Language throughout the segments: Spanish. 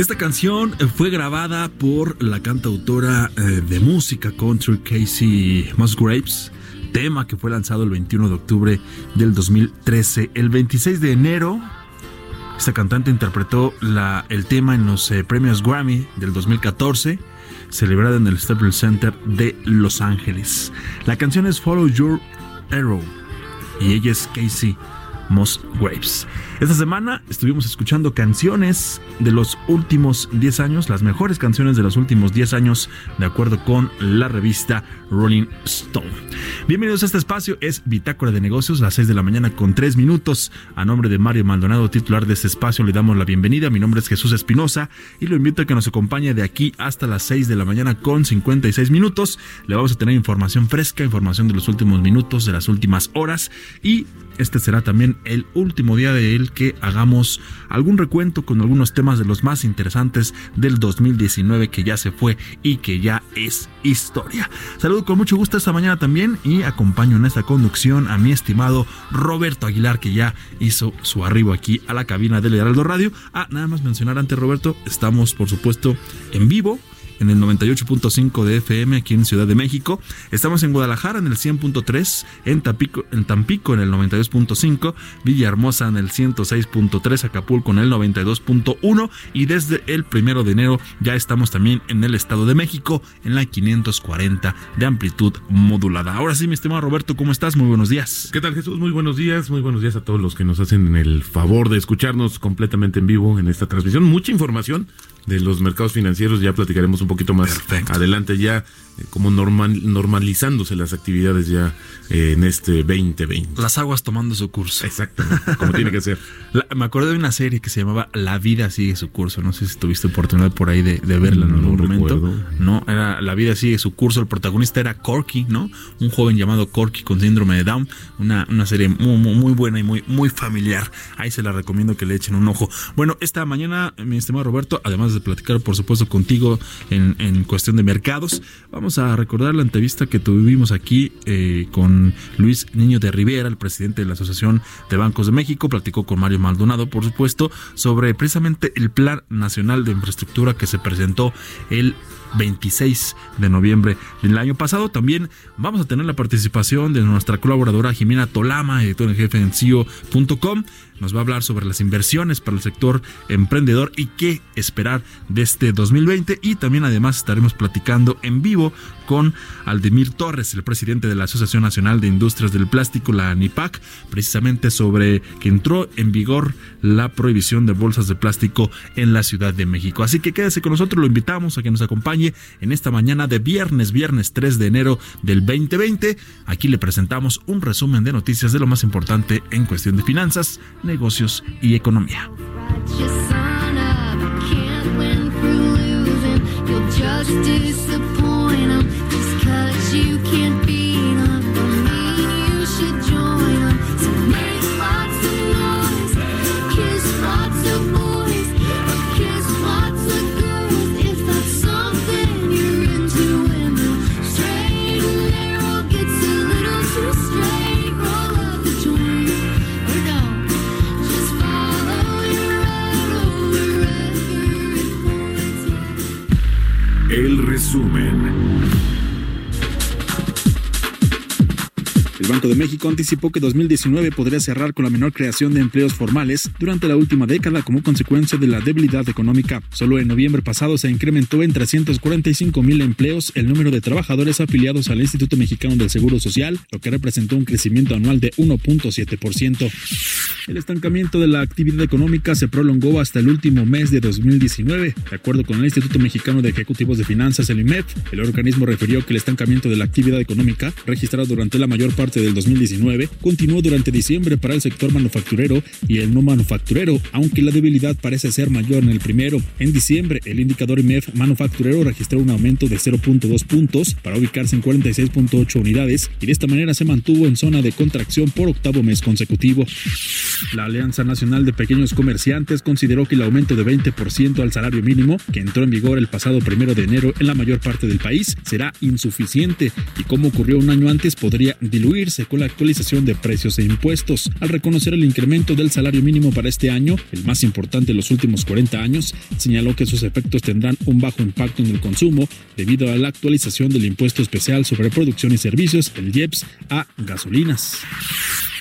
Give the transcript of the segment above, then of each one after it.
Esta canción eh, fue grabada por la cantautora eh, de música country Casey Musgraves, tema que fue lanzado el 21 de octubre del 2013. El 26 de enero, esta cantante interpretó la, el tema en los eh, premios Grammy del 2014, celebrada en el Staples Center de Los Ángeles. La canción es Follow Your Arrow y ella es Casey Musgraves. Esta semana estuvimos escuchando canciones de los últimos 10 años, las mejores canciones de los últimos 10 años, de acuerdo con la revista Rolling Stone. Bienvenidos a este espacio, es Bitácora de Negocios, las 6 de la mañana con 3 minutos. A nombre de Mario Maldonado, titular de este espacio, le damos la bienvenida. Mi nombre es Jesús Espinosa y lo invito a que nos acompañe de aquí hasta las 6 de la mañana con 56 minutos. Le vamos a tener información fresca, información de los últimos minutos, de las últimas horas y este será también el último día de que hagamos algún recuento con algunos temas de los más interesantes del 2019 que ya se fue y que ya es historia. Saludo con mucho gusto esta mañana también y acompaño en esta conducción a mi estimado Roberto Aguilar que ya hizo su arribo aquí a la cabina del Heraldo Radio. Ah, nada más mencionar antes Roberto, estamos por supuesto en vivo en el 98.5 de FM aquí en Ciudad de México. Estamos en Guadalajara en el 100.3, en Tampico, en Tampico en el 92.5, Villahermosa en el 106.3, Acapulco en el 92.1 y desde el primero de enero ya estamos también en el Estado de México en la 540 de amplitud modulada. Ahora sí, mi estimado Roberto, ¿cómo estás? Muy buenos días. ¿Qué tal Jesús? Muy buenos días, muy buenos días a todos los que nos hacen el favor de escucharnos completamente en vivo en esta transmisión. Mucha información de los mercados financieros, ya platicaremos un poquito más Perfecto. adelante ya, eh, como normal, normalizándose las actividades ya eh, en este 2020. Las aguas tomando su curso. Exactamente, como tiene que ser. La- me acuerdo de una serie que se llamaba La vida sigue su curso. No sé si tuviste oportunidad por ahí de, de verla en No algún momento. recuerdo. No, era La vida sigue su curso. El protagonista era Corky, ¿no? Un joven llamado Corky con síndrome de Down. Una, una serie muy, muy, muy buena y muy, muy familiar. Ahí se la recomiendo que le echen un ojo. Bueno, esta mañana, mi estimado Roberto, además de platicar, por supuesto, contigo en, cuestión de mercados, vamos a recordar la entrevista que tuvimos aquí eh, con Luis Niño de Rivera, el presidente de la Asociación de Bancos de México. Platicó con Mario Maldonado, por supuesto, sobre precisamente el Plan Nacional de Infraestructura que se presentó el 26 de noviembre del año pasado. También vamos a tener la participación de nuestra colaboradora Jimena Tolama, editora en jefe en CIO.com. Nos va a hablar sobre las inversiones para el sector emprendedor y qué esperar de este 2020. Y también además estaremos platicando en vivo con Aldemir Torres, el presidente de la Asociación Nacional de Industrias del Plástico, la ANIPAC, precisamente sobre que entró en vigor la prohibición de bolsas de plástico en la Ciudad de México. Así que quédese con nosotros, lo invitamos a que nos acompañe en esta mañana de viernes, viernes 3 de enero del 2020. Aquí le presentamos un resumen de noticias de lo más importante en cuestión de finanzas, negocios y economía. México anticipó que 2019 podría cerrar con la menor creación de empleos formales durante la última década como consecuencia de la debilidad económica. Solo en noviembre pasado se incrementó en 345 mil empleos el número de trabajadores afiliados al Instituto Mexicano del Seguro Social, lo que representó un crecimiento anual de 1.7%. El estancamiento de la actividad económica se prolongó hasta el último mes de 2019. De acuerdo con el Instituto Mexicano de Ejecutivos de Finanzas, el IMEF, el organismo refirió que el estancamiento de la actividad económica, registrado durante la mayor parte del 2019 continuó durante diciembre para el sector manufacturero y el no manufacturero, aunque la debilidad parece ser mayor en el primero. En diciembre, el indicador IMEF manufacturero registró un aumento de 0.2 puntos para ubicarse en 46.8 unidades y de esta manera se mantuvo en zona de contracción por octavo mes consecutivo. La Alianza Nacional de Pequeños Comerciantes consideró que el aumento de 20% al salario mínimo, que entró en vigor el pasado primero de enero en la mayor parte del país, será insuficiente y como ocurrió un año antes podría diluir con la actualización de precios e impuestos. Al reconocer el incremento del salario mínimo para este año, el más importante en los últimos 40 años, señaló que sus efectos tendrán un bajo impacto en el consumo debido a la actualización del impuesto especial sobre producción y servicios, el IEPS, a gasolinas.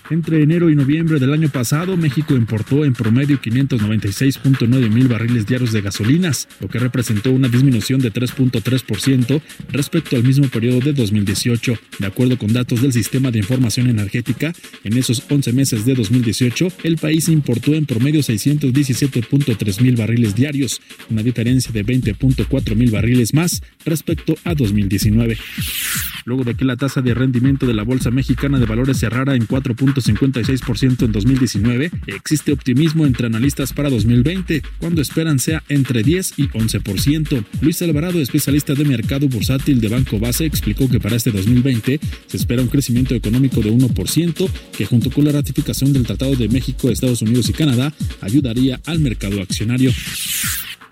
Entre enero y noviembre del año pasado, México importó en promedio 596.9 mil barriles diarios de gasolinas, lo que representó una disminución de 3.3% respecto al mismo periodo de 2018. De acuerdo con datos del Sistema de Información Energética, en esos 11 meses de 2018, el país importó en promedio 617.3 mil barriles diarios, una diferencia de 20.4 mil barriles más respecto a 2019. Luego de que la tasa de rendimiento de la Bolsa Mexicana de Valores cerrara en 4. 56% en 2019, existe optimismo entre analistas para 2020, cuando esperan sea entre 10 y 11%. Luis Alvarado, especialista de mercado bursátil de Banco Base, explicó que para este 2020 se espera un crecimiento económico de 1%, que junto con la ratificación del Tratado de México, Estados Unidos y Canadá ayudaría al mercado accionario.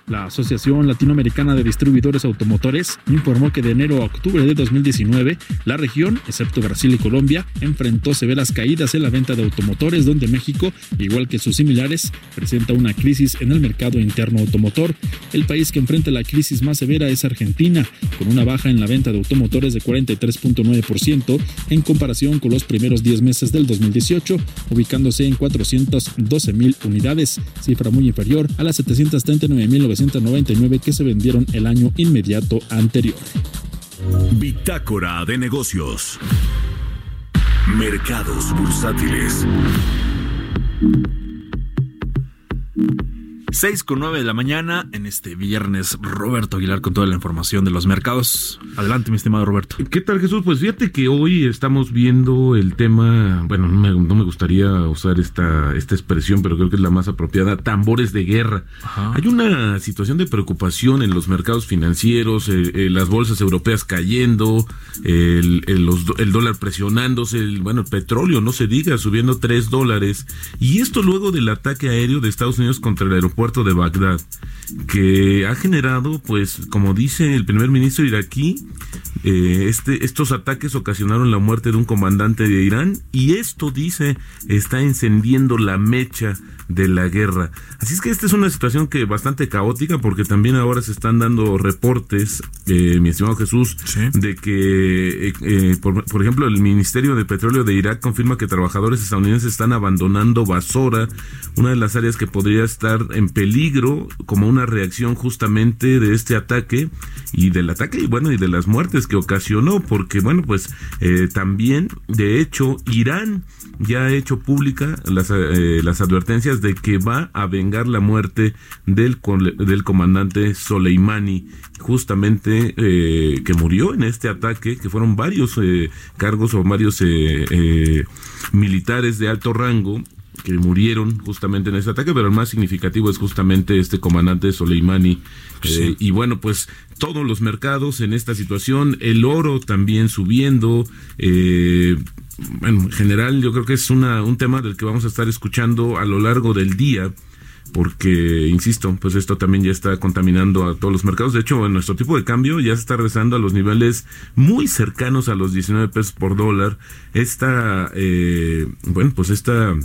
La Asociación Latinoamericana de Distribuidores Automotores informó que de enero a octubre de 2019, la región, excepto Brasil y Colombia, enfrentó severas caídas en la venta de automotores, donde México, igual que sus similares, presenta una crisis en el mercado interno automotor. El país que enfrenta la crisis más severa es Argentina, con una baja en la venta de automotores de 43.9% en comparación con los primeros 10 meses del 2018, ubicándose en 412 mil unidades, cifra muy inferior a las 739.900 1999 que se vendieron el año inmediato anterior. Bitácora de negocios. Mercados bursátiles. 6 con 9 de la mañana en este viernes. Roberto Aguilar con toda la información de los mercados. Adelante, mi estimado Roberto. ¿Qué tal, Jesús? Pues fíjate que hoy estamos viendo el tema. Bueno, no me, no me gustaría usar esta, esta expresión, pero creo que es la más apropiada: tambores de guerra. Ajá. Hay una situación de preocupación en los mercados financieros, eh, eh, las bolsas europeas cayendo, el, el, los do- el dólar presionándose, el, bueno, el petróleo, no se diga, subiendo 3 dólares. Y esto luego del ataque aéreo de Estados Unidos contra el aeropuerto de Bagdad, que ha generado, pues, como dice el primer ministro iraquí, eh, este, estos ataques ocasionaron la muerte de un comandante de Irán y esto, dice, está encendiendo la mecha de la guerra. Así es que esta es una situación que bastante caótica porque también ahora se están dando reportes, eh, mi estimado Jesús, Sí. de que, eh, eh, por, por ejemplo, el Ministerio de Petróleo de Irak confirma que trabajadores estadounidenses están abandonando Basora, una de las áreas que podría estar en peligro como una reacción justamente de este ataque y del ataque y bueno y de las muertes que ocasionó porque bueno pues eh, también de hecho Irán ya ha hecho pública las, eh, las advertencias de que va a vengar la muerte del, del comandante Soleimani, justamente eh, que murió en este ataque, que fueron varios eh, cargos o varios eh, eh, militares de alto rango que murieron justamente en este ataque, pero el más significativo es justamente este comandante Soleimani. Eh, y bueno, pues todos los mercados en esta situación, el oro también subiendo, eh, bueno, en general yo creo que es una, un tema del que vamos a estar escuchando a lo largo del día porque, insisto, pues esto también ya está contaminando a todos los mercados. De hecho, en nuestro tipo de cambio ya se está regresando a los niveles muy cercanos a los 19 pesos por dólar. Esta, eh, bueno, pues esta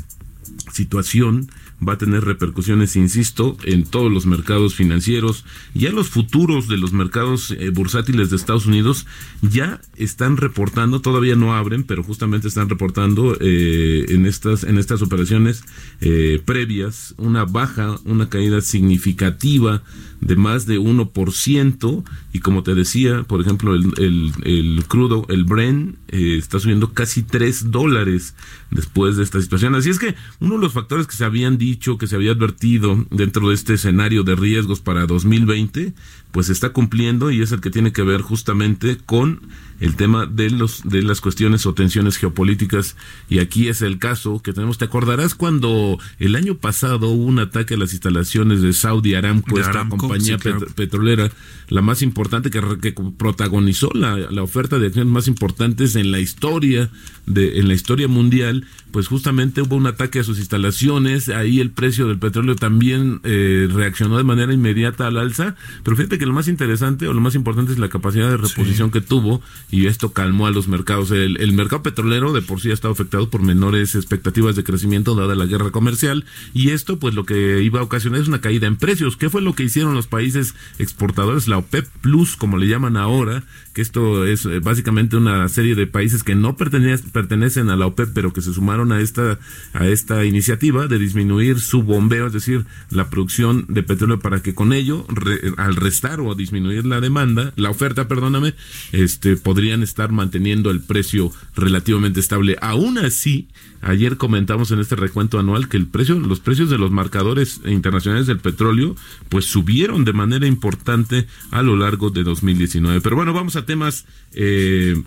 situación va a tener repercusiones, insisto, en todos los mercados financieros. Ya los futuros de los mercados eh, bursátiles de Estados Unidos ya están reportando, todavía no abren, pero justamente están reportando eh, en estas en estas operaciones eh, previas una baja, una caída significativa de más de 1% y como te decía, por ejemplo, el, el, el crudo, el Bren, está subiendo casi 3 dólares después de esta situación. Así es que uno de los factores que se habían dicho, que se había advertido dentro de este escenario de riesgos para 2020, pues se está cumpliendo y es el que tiene que ver justamente con el tema de los de las cuestiones o tensiones geopolíticas y aquí es el caso que tenemos. Te acordarás cuando el año pasado hubo un ataque a las instalaciones de Saudi Aramco, De esta Aramco, compañía sí, claro. pet- petrolera la más importante que, que protagonizó la, la oferta de acciones más importantes en la historia de en la historia mundial pues justamente hubo un ataque a sus instalaciones ahí el precio del petróleo también eh, reaccionó de manera inmediata al alza pero fíjate que lo más interesante o lo más importante es la capacidad de reposición que tuvo y esto calmó a los mercados. El, el mercado petrolero de por sí ha estado afectado por menores expectativas de crecimiento dada la guerra comercial y esto pues lo que iba a ocasionar es una caída en precios. ¿qué fue lo que hicieron los países exportadores la OPEP Plus como le llaman ahora que esto es eh, básicamente una serie de países que no pertenecen a la OPEP pero que se sumaron a esta a esta iniciativa de disminuir su bombeo es decir la producción de petróleo para que con ello re- al restar o disminuir la demanda la oferta perdóname este podrían estar manteniendo el precio relativamente estable aún así Ayer comentamos en este recuento anual que el precio, los precios de los marcadores internacionales del petróleo, pues subieron de manera importante a lo largo de 2019. Pero bueno, vamos a temas eh,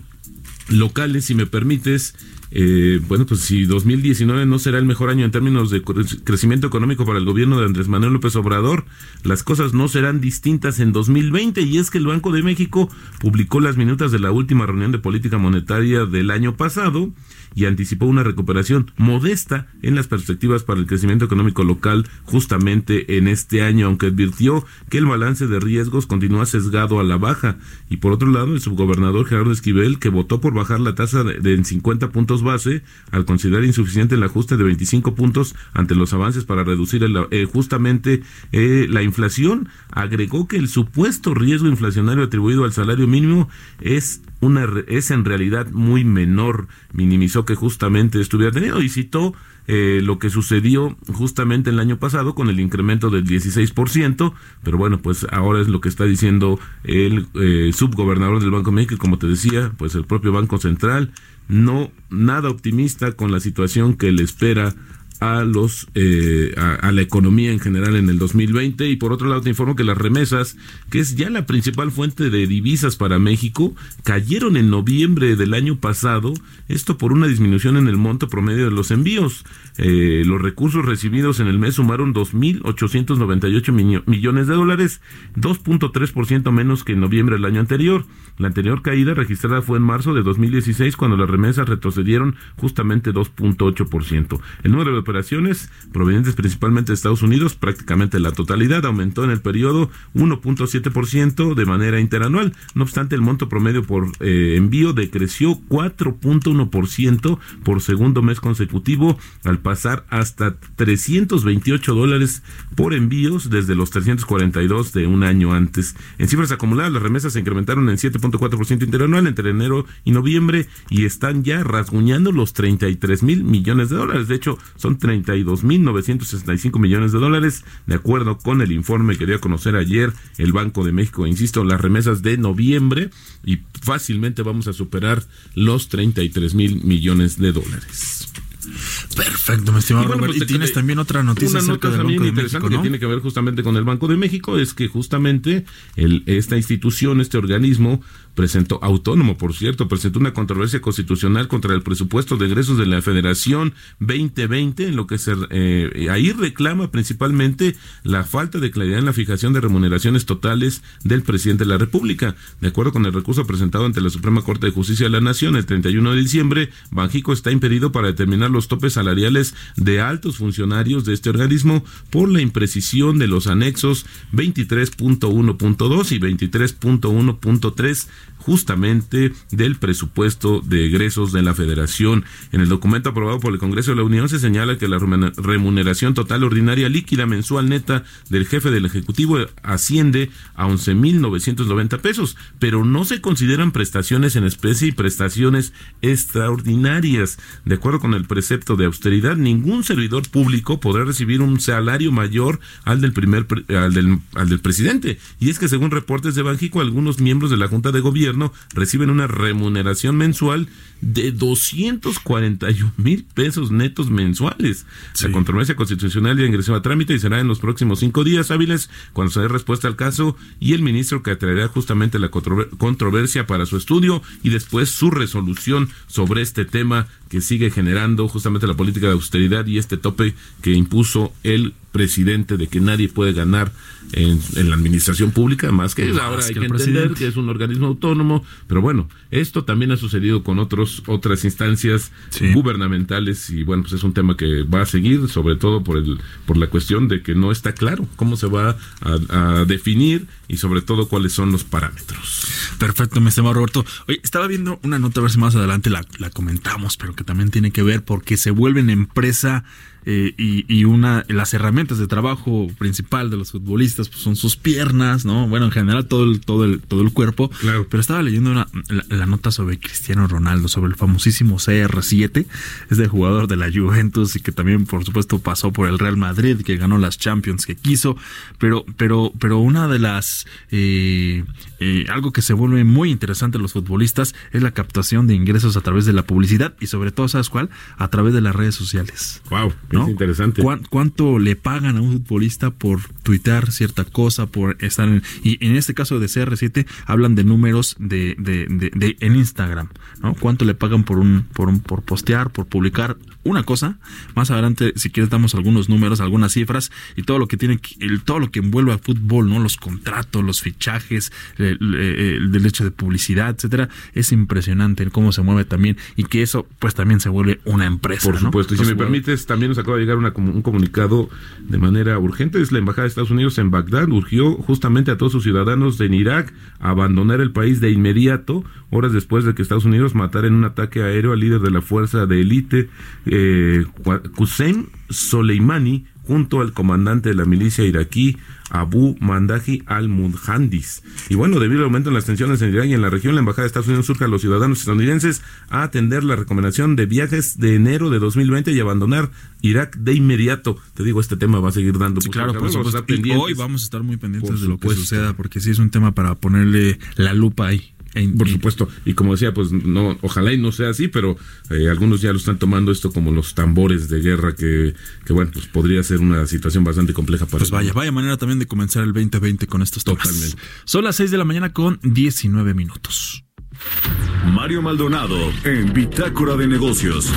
locales, si me permites. Eh, bueno, pues si 2019 no será el mejor año en términos de cre- crecimiento económico para el gobierno de Andrés Manuel López Obrador, las cosas no serán distintas en 2020 y es que el Banco de México publicó las minutas de la última reunión de política monetaria del año pasado y anticipó una recuperación modesta en las perspectivas para el crecimiento económico local justamente en este año, aunque advirtió que el balance de riesgos continúa sesgado a la baja. Y por otro lado, el subgobernador Gerardo Esquivel, que votó por bajar la tasa de, de en 50 puntos base, al considerar insuficiente el ajuste de 25 puntos ante los avances para reducir el, eh, justamente eh, la inflación, agregó que el supuesto riesgo inflacionario atribuido al salario mínimo es una es en realidad muy menor, minimizó que justamente estuviera tenido y citó eh, lo que sucedió justamente el año pasado con el incremento del 16%, pero bueno, pues ahora es lo que está diciendo el eh, subgobernador del Banco de México, como te decía, pues el propio Banco Central, no nada optimista con la situación que le espera a los eh, a, a la economía en general en el 2020 y por otro lado te informo que las remesas que es ya la principal fuente de divisas para México cayeron en noviembre del año pasado esto por una disminución en el monto promedio de los envíos. Eh, los recursos recibidos en el mes sumaron 2.898 miño- millones de dólares 2.3% menos que en noviembre del año anterior. La anterior caída registrada fue en marzo de 2016 cuando las remesas retrocedieron justamente 2.8%. El número de operaciones provenientes principalmente de Estados Unidos, prácticamente la totalidad, aumentó en el periodo 1.7% de manera interanual. No obstante, el monto promedio por eh, envío decreció 4.1% por segundo mes consecutivo al pasar hasta 328 dólares por envíos desde los 342 de un año antes. En cifras acumuladas, las remesas se incrementaron en 7.4% interanual entre enero y noviembre y están ya rasguñando los 33 mil millones de dólares. De hecho, son 32 mil 965 millones de dólares, de acuerdo con el informe que dio a conocer ayer el Banco de México. Insisto, las remesas de noviembre y fácilmente vamos a superar los 33 mil millones de dólares. Perfecto, mi estimado Y bueno, Robert. pues, y tienes también otra noticia una acerca nota del Banco de interesante México, que ¿no? tiene que ver justamente con el Banco de México es que justamente el, esta institución, este organismo presentó autónomo, por cierto, presentó una controversia constitucional contra el presupuesto de egresos de la Federación 2020, en lo que se eh, ahí reclama principalmente la falta de claridad en la fijación de remuneraciones totales del presidente de la República. De acuerdo con el recurso presentado ante la Suprema Corte de Justicia de la Nación el 31 de diciembre, Banjico está impedido para determinar los topes salariales salariales de altos funcionarios de este organismo por la imprecisión de los anexos 23.1.2 y 23.1.3 justamente del presupuesto de egresos de la Federación. En el documento aprobado por el Congreso de la Unión se señala que la remuneración total ordinaria líquida mensual neta del jefe del Ejecutivo asciende a 11.990 pesos, pero no se consideran prestaciones en especie y prestaciones extraordinarias. De acuerdo con el precepto de austeridad, ningún servidor público podrá recibir un salario mayor al del primer al del, al del presidente. Y es que según reportes de Banjico, algunos miembros de la Junta de Gobierno reciben una remuneración mensual de 241 mil pesos netos mensuales. La controversia constitucional ya ingresó a trámite y será en los próximos cinco días hábiles cuando se dé respuesta al caso y el ministro que atraerá justamente la controversia para su estudio y después su resolución sobre este tema que sigue generando justamente la política de austeridad y este tope que impuso el presidente de que nadie puede ganar en, la administración pública, más que ahora hay que, entender que es un organismo autónomo, pero bueno, esto también ha sucedido con otros otras instancias gubernamentales y bueno, pues es un tema que va a seguir, sobre todo por el por la cuestión de que no está claro cómo se va a, definir y sobre todo cuáles son los parámetros. Perfecto, me estimado Roberto. Oye, estaba viendo una nota, a ver si más adelante la, la comentamos, pero que también tiene que ver porque se vuelven empresa eh, y, una las herramientas de trabajo principal de los futbolistas pues, son sus piernas, ¿no? Bueno, en general todo el todo el todo el cuerpo. Claro. Pero estaba leyendo una, la, nota sobre Cristiano Ronaldo, sobre el famosísimo CR7, es de jugador de la Juventus y que también por supuesto pasó por el Real Madrid, que ganó las Champions que quiso, pero pero pero una de las eh, eh, algo que se vuelve muy interesante en los futbolistas es la captación de ingresos a través de la publicidad y sobre todo, ¿sabes cuál? A través de las redes sociales. Wow interesante. ¿Cuánto le pagan a un futbolista por tuitear cierta cosa, por estar en... Y en este caso de CR7 hablan de números de, de, de, en Instagram, ¿no? ¿Cuánto le pagan por un, por un, por postear, por publicar una cosa? Más adelante, si quieres, damos algunos números, algunas cifras y todo lo que tiene, el, todo lo que envuelve al fútbol, ¿no? Los contratos, los fichajes, el, derecho de publicidad, etcétera. Es impresionante cómo se mueve también y que eso, pues también se vuelve una empresa. Por supuesto. Y si me permites, también nos acaba de llegar un comunicado de manera urgente. Es la Embajada de Estados Unidos en Bagdad. Urgió justamente a todos sus ciudadanos en Irak a abandonar el país de inmediato, horas después de que Estados Unidos matara en un ataque aéreo al líder de la fuerza de élite, eh, Qussein Soleimani, junto al comandante de la milicia iraquí Abu Mandaji al-Mudhandis. Y bueno, debido al aumento en las tensiones en Irak y en la región, la Embajada de Estados Unidos surge a los ciudadanos estadounidenses a atender la recomendación de viajes de enero de 2020 y abandonar Irak de inmediato. Te digo, este tema va a seguir dando. Sí, claro, por supuesto. Y hoy vamos a estar muy pendientes de lo que suceda, porque sí es un tema para ponerle la lupa ahí. Por supuesto, y como decía, pues no, ojalá y no sea así, pero eh, algunos ya lo están tomando esto como los tambores de guerra que, que bueno, pues podría ser una situación bastante compleja para Pues vaya, vaya manera también de comenzar el 2020 con estos temas. Totalmente. Son las 6 de la mañana con 19 minutos. Mario Maldonado en Bitácora de Negocios.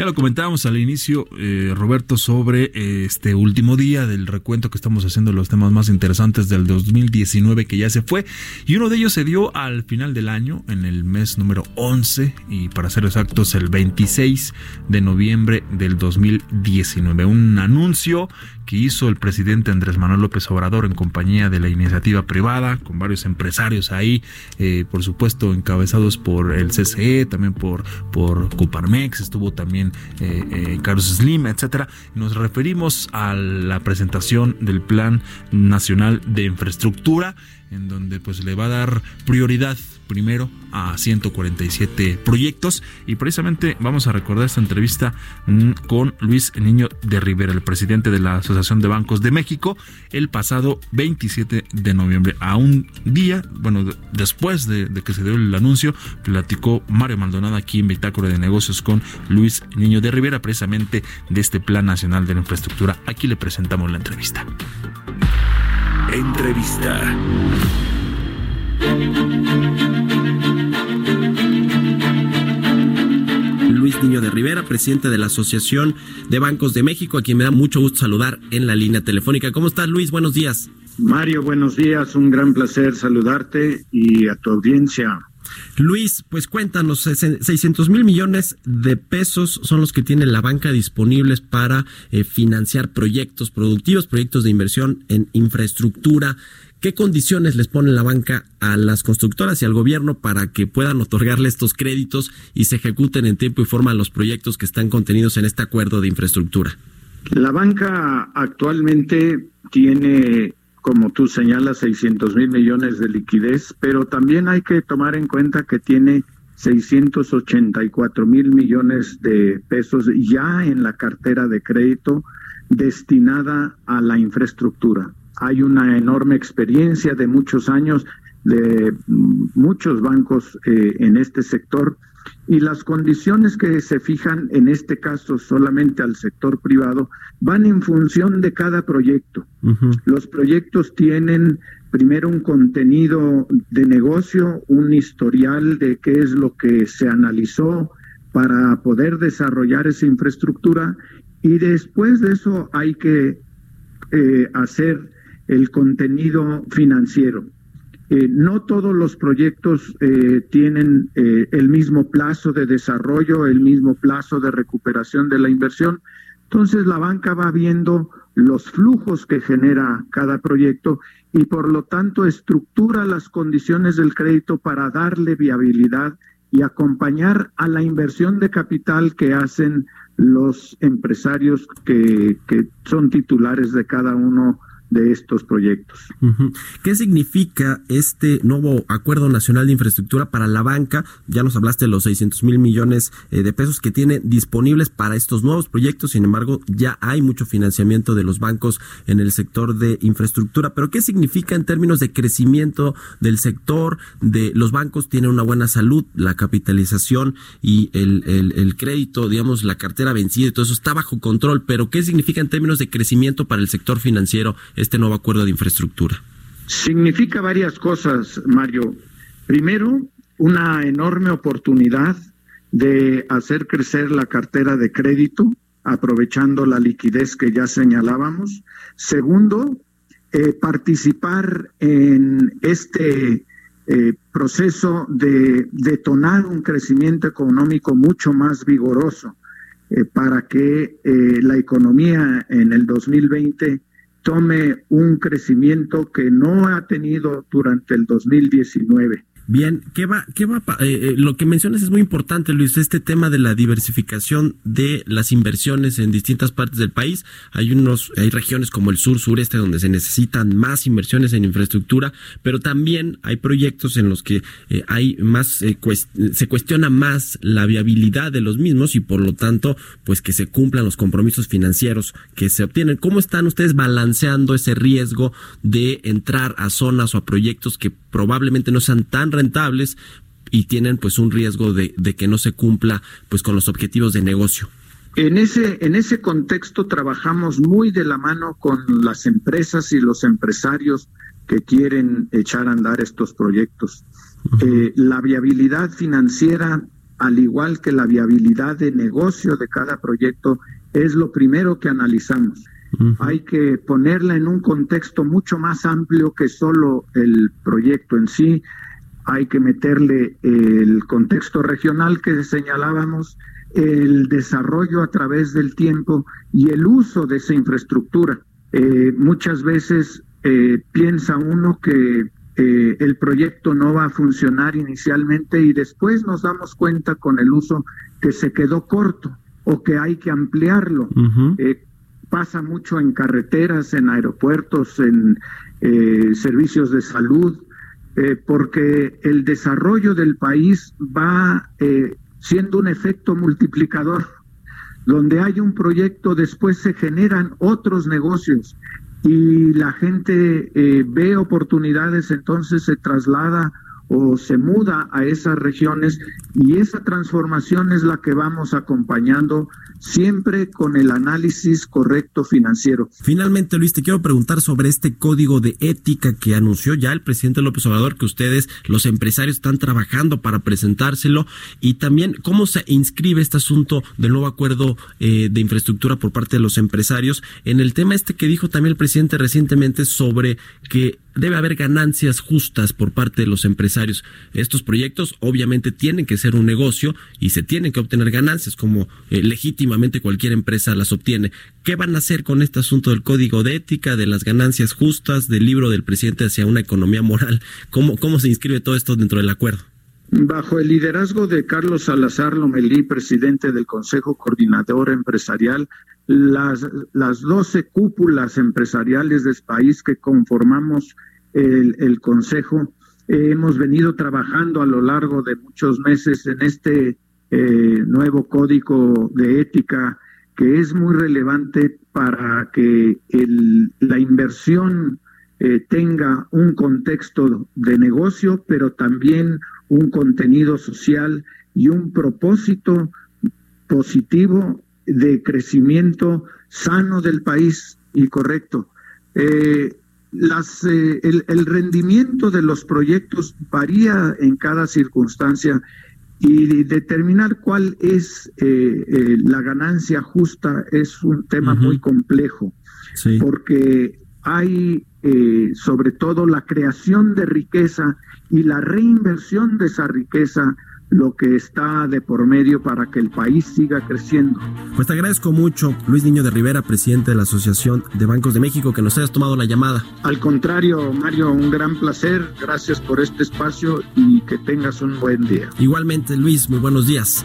Ya lo comentábamos al inicio, eh, Roberto, sobre eh, este último día del recuento que estamos haciendo los temas más interesantes del 2019 que ya se fue. Y uno de ellos se dio al final del año, en el mes número 11, y para ser exactos, el 26 de noviembre del 2019. Un anuncio que hizo el presidente Andrés Manuel López Obrador en compañía de la iniciativa privada, con varios empresarios ahí, eh, por supuesto encabezados por el CCE, también por, por Coparmex, estuvo también eh, eh, Carlos Slim, etcétera. Nos referimos a la presentación del Plan Nacional de Infraestructura, en donde pues le va a dar prioridad primero a 147 proyectos y precisamente vamos a recordar esta entrevista mm, con Luis Niño de Rivera, el presidente de la Asociación de Bancos de México, el pasado 27 de noviembre. A un día, bueno, después de, que se dio el anuncio, platicó Mario Maldonado aquí en Bitácora de Negocios con Luis Niño de Rivera, precisamente de este Plan Nacional de la Infraestructura. Aquí le presentamos la entrevista. Entrevista. Luis Niño de Rivera, presidente de la Asociación de Bancos de México, a quien me da mucho gusto saludar en la línea telefónica. ¿Cómo estás, Luis? Buenos días. Mario, buenos días. Un gran placer saludarte y a tu audiencia. Luis, pues cuéntanos, 600 mil millones de pesos son los que tiene la banca disponibles para eh, financiar proyectos productivos, proyectos de inversión en infraestructura. ¿Qué condiciones les pone la banca a las constructoras y al gobierno para que puedan otorgarle estos créditos y se ejecuten en tiempo y forma los proyectos que están contenidos en este acuerdo de infraestructura? La banca actualmente tiene, como tú señalas, 600 mil millones de liquidez, pero también hay que tomar en cuenta que tiene 684 mil millones de pesos ya en la cartera de crédito destinada a la infraestructura. Hay una enorme experiencia de muchos años de muchos bancos eh, en este sector y las condiciones que se fijan en este caso solamente al sector privado van en función de cada proyecto. Los proyectos tienen primero un contenido de negocio, un historial de qué es lo que se analizó para poder desarrollar esa infraestructura y después de eso hay que eh, hacer el contenido financiero. Eh, no todos los proyectos eh, tienen eh, el mismo plazo de desarrollo, el mismo plazo de recuperación de la inversión. Entonces la banca va viendo los flujos que genera cada proyecto y por lo tanto estructura las condiciones del crédito para darle viabilidad y acompañar a la inversión de capital que hacen los empresarios que, que son titulares de cada uno de estos proyectos. ¿Qué significa este nuevo Acuerdo Nacional de Infraestructura para la banca? Ya nos hablaste de los 600 mil millones eh, de pesos que tiene disponibles para estos nuevos proyectos, sin embargo, ya hay mucho financiamiento de los bancos en el sector de infraestructura, pero ¿qué significa en términos de crecimiento del sector? De los bancos tienen una buena salud, la capitalización y el, el, el crédito, digamos, la cartera vencida y todo eso está bajo control, pero ¿qué significa en términos de crecimiento para el sector financiero? Este nuevo acuerdo de infraestructura? Significa varias cosas, Mario. Primero, una enorme oportunidad de hacer crecer la cartera de crédito, aprovechando la liquidez que ya señalábamos. Segundo, eh, participar en este eh, proceso de detonar un crecimiento económico mucho más vigoroso eh, para que la economía en el 2020 tome un crecimiento que no ha tenido durante el 2019. Bien, ¿qué va, qué va, eh, eh, lo que mencionas es muy importante, Luis, este tema de la diversificación de las inversiones en distintas partes del país. Hay unos, hay regiones como el sur, sureste, donde se necesitan más inversiones en infraestructura, pero también hay proyectos en los que eh, hay más, eh, cuest se cuestiona más la viabilidad de los mismos y por lo tanto, pues que se cumplan los compromisos financieros que se obtienen. ¿Cómo están ustedes balanceando ese riesgo de entrar a zonas o a proyectos que probablemente no sean tan rentables y tienen pues un riesgo de, de que no se cumpla pues con los objetivos de negocio. En ese, en ese contexto trabajamos muy de la mano con las empresas y los empresarios que quieren echar a andar estos proyectos. Eh, la viabilidad financiera, al igual que la viabilidad de negocio de cada proyecto, es lo primero que analizamos. Hay que ponerla en un contexto mucho más amplio que solo el proyecto en sí. Hay que meterle el contexto regional que señalábamos, el desarrollo a través del tiempo y el uso de esa infraestructura. Eh, muchas veces eh, piensa uno que eh, el proyecto no va a funcionar inicialmente y después nos damos cuenta con el uso que se quedó corto o que hay que ampliarlo. Pasa mucho en carreteras, en aeropuertos, en servicios de salud, eh, porque el desarrollo del país va eh, siendo un efecto multiplicador. Donde hay un proyecto, después se generan otros negocios y la gente eh, ve oportunidades, entonces se traslada o se muda a esas regiones y esa transformación es la que vamos acompañando siempre con el análisis correcto financiero. Finalmente, Luis, te quiero preguntar sobre este código de ética que anunció ya el presidente López Obrador, que ustedes, los empresarios, están trabajando para presentárselo, y también cómo se inscribe este asunto del nuevo acuerdo eh, de infraestructura por parte de los empresarios en el tema este que dijo también el presidente recientemente sobre que debe haber ganancias justas por parte de los empresarios. Estos proyectos obviamente tienen que ser un negocio y se tienen que obtener ganancias como eh, legítimamente cualquier empresa las obtiene. ¿Qué van a hacer con este asunto del código de ética, de las ganancias justas, del libro del presidente hacia una economía moral? ¿Cómo, cómo se inscribe todo esto dentro del acuerdo? Bajo el liderazgo de Carlos Salazar Lomelí, presidente del Consejo Coordinador Empresarial, las, las 12 cúpulas empresariales del país que conformamos el, Consejo, eh, hemos venido trabajando a lo largo de muchos meses en este eh, nuevo código de ética que es muy relevante para que el, la inversión eh, tenga un contexto de negocio, pero también un contenido social y un propósito positivo de crecimiento sano del país y correcto. Eh, las, eh, el, el rendimiento de los proyectos varía en cada circunstancia y determinar cuál es eh, la ganancia justa es un tema muy complejo, Sí. porque hay eh, sobre todo la creación de riqueza y la reinversión de esa riqueza lo que está de por medio para que el país siga creciendo. Pues te agradezco mucho, Luis Niño de Rivera, presidente de la Asociación de Bancos de México, que nos hayas tomado la llamada. Al contrario, Mario, un gran placer. Gracias por este espacio y que tengas un buen día. Igualmente, Luis, muy buenos días.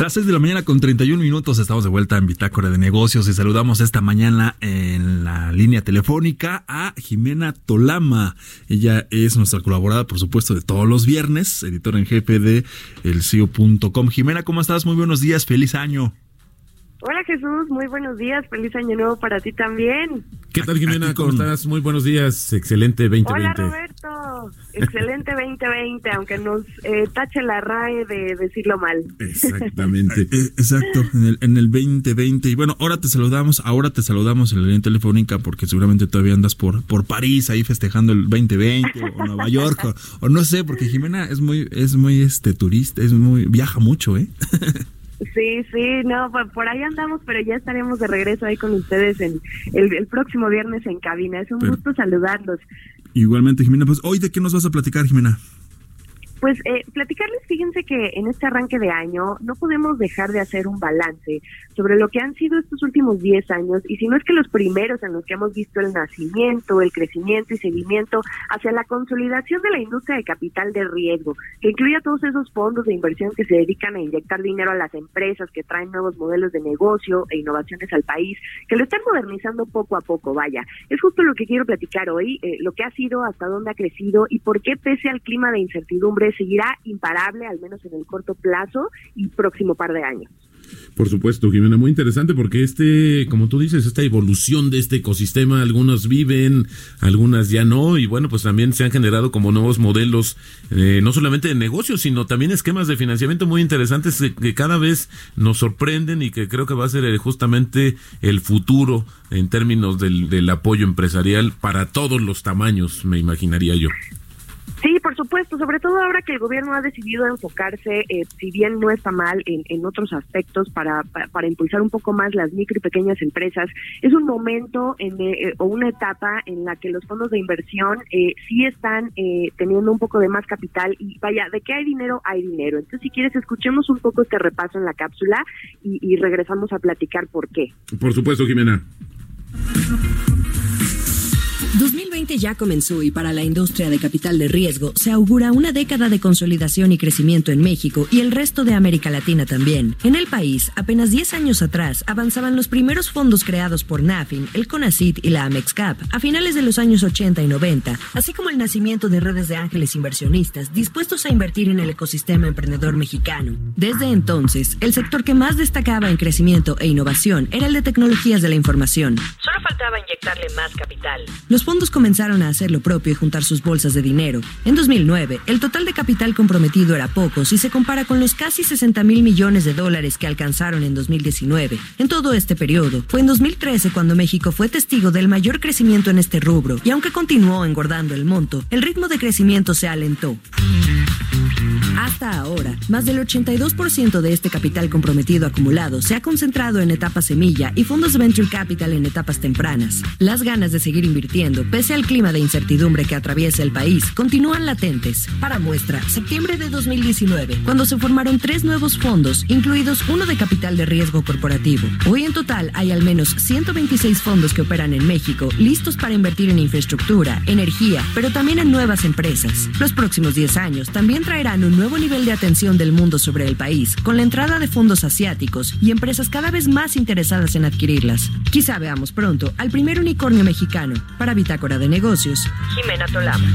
Las 6 de la mañana con 31 minutos estamos de vuelta en Bitácora de Negocios y saludamos esta mañana en la línea telefónica a Jimena Tolama. Ella es nuestra colaboradora, por supuesto, de todos los viernes, editora en jefe de elcio.com. Jimena, ¿cómo estás? Muy buenos días, feliz año. Hola Jesús, muy buenos días, feliz año nuevo para ti también. ¿Qué tal, Jimena? ¿Cómo estás? Muy buenos días. Excelente 2020. Hola Roberto, excelente 2020, aunque nos eh, tache la RAE de decirlo mal. Exactamente. Eh, Exacto, en el, en el 2020. Y bueno, ahora te saludamos, ahora te saludamos en la línea telefónica porque seguramente todavía andas por, por París ahí festejando el 2020 o, o Nueva York o, o no sé, porque Jimena es muy, es muy este turista, es muy, viaja mucho, ¿eh? Sí, sí, no, por, por ahí andamos, pero ya estaremos de regreso ahí con ustedes en el, el próximo viernes en cabina. Es un Pero- gusto saludarlos. Igualmente, Jimena, pues hoy de qué nos vas a platicar, Jimena. Pues eh, platicarles, fíjense que en este arranque de año no podemos dejar de hacer un balance sobre lo que han sido estos últimos 10 años y si no es que los primeros en los que hemos visto el nacimiento, el crecimiento y seguimiento hacia la consolidación de la industria de capital de riesgo, que incluye a todos esos fondos de inversión que se dedican a inyectar dinero a las empresas, que traen nuevos modelos de negocio e innovaciones al país, que lo están modernizando poco a poco, vaya. Es justo lo que quiero platicar hoy, eh, lo que ha sido, hasta dónde ha crecido y por qué pese al clima de incertidumbre seguirá imparable, al menos en el corto plazo y próximo par de años. Por supuesto, Jimena, muy interesante porque este, como tú dices, esta evolución de este ecosistema, algunos viven, algunas ya no, y bueno, pues también se han generado como nuevos modelos, eh, no solamente de negocios, sino también esquemas de financiamiento muy interesantes que, cada vez nos sorprenden y que creo que va a ser eh, justamente el futuro en términos del apoyo empresarial para todos los tamaños, me imaginaría yo. Sí, por supuesto, sobre todo ahora que el gobierno ha decidido enfocarse, eh, si bien no está mal, en, en otros aspectos para, para, para impulsar un poco más las micro y pequeñas empresas, es un momento en, eh, o una etapa en la que los fondos de inversión eh, sí están eh, teniendo un poco de más capital y vaya, de que hay dinero, hay dinero. Entonces, si quieres, escuchemos un poco este repaso en la cápsula y, y regresamos a platicar por qué. Por supuesto, Jimena. 2020 ya comenzó y para la industria de capital de riesgo se augura una década de consolidación y crecimiento en México y el resto de América Latina también. En el país, apenas 10 años atrás, avanzaban los primeros fondos creados por NAFIN, el CONACIT y la AMEXCAP a finales de los años 80 y 90, así como el nacimiento de redes de ángeles inversionistas dispuestos a invertir en el ecosistema emprendedor mexicano. Desde entonces, el sector que más destacaba en crecimiento e innovación era el de tecnologías de la información. Solo faltaba inyectarle más capital. Los fondos comenzaron comenzaron a hacer lo propio y juntar sus bolsas de dinero. En 2009, el total de capital comprometido era poco si se compara con los casi 60 mil millones de dólares que alcanzaron en 2019. En todo este periodo, fue en 2013 cuando México fue testigo del mayor crecimiento en este rubro y aunque continuó engordando el monto, el ritmo de crecimiento se alentó. Hasta ahora, más del 82% de este capital comprometido acumulado se ha concentrado en etapas semilla y fondos de venture capital en etapas tempranas. Las ganas de seguir invirtiendo, pese al clima de incertidumbre que atraviesa el país, continúan latentes. Para muestra, septiembre de 2019, cuando se formaron tres nuevos fondos, incluidos uno de capital de riesgo corporativo. Hoy en total hay al menos 126 fondos que operan en México, listos para invertir en infraestructura, energía, pero también en nuevas empresas. Los próximos 10 años también traerán un nuevo nivel de atención del mundo sobre el país, con la entrada de fondos asiáticos y empresas cada vez más interesadas en adquirirlas. Quizá veamos pronto al primer unicornio mexicano. Para Bitácora de Negocios, Jimena Tolama.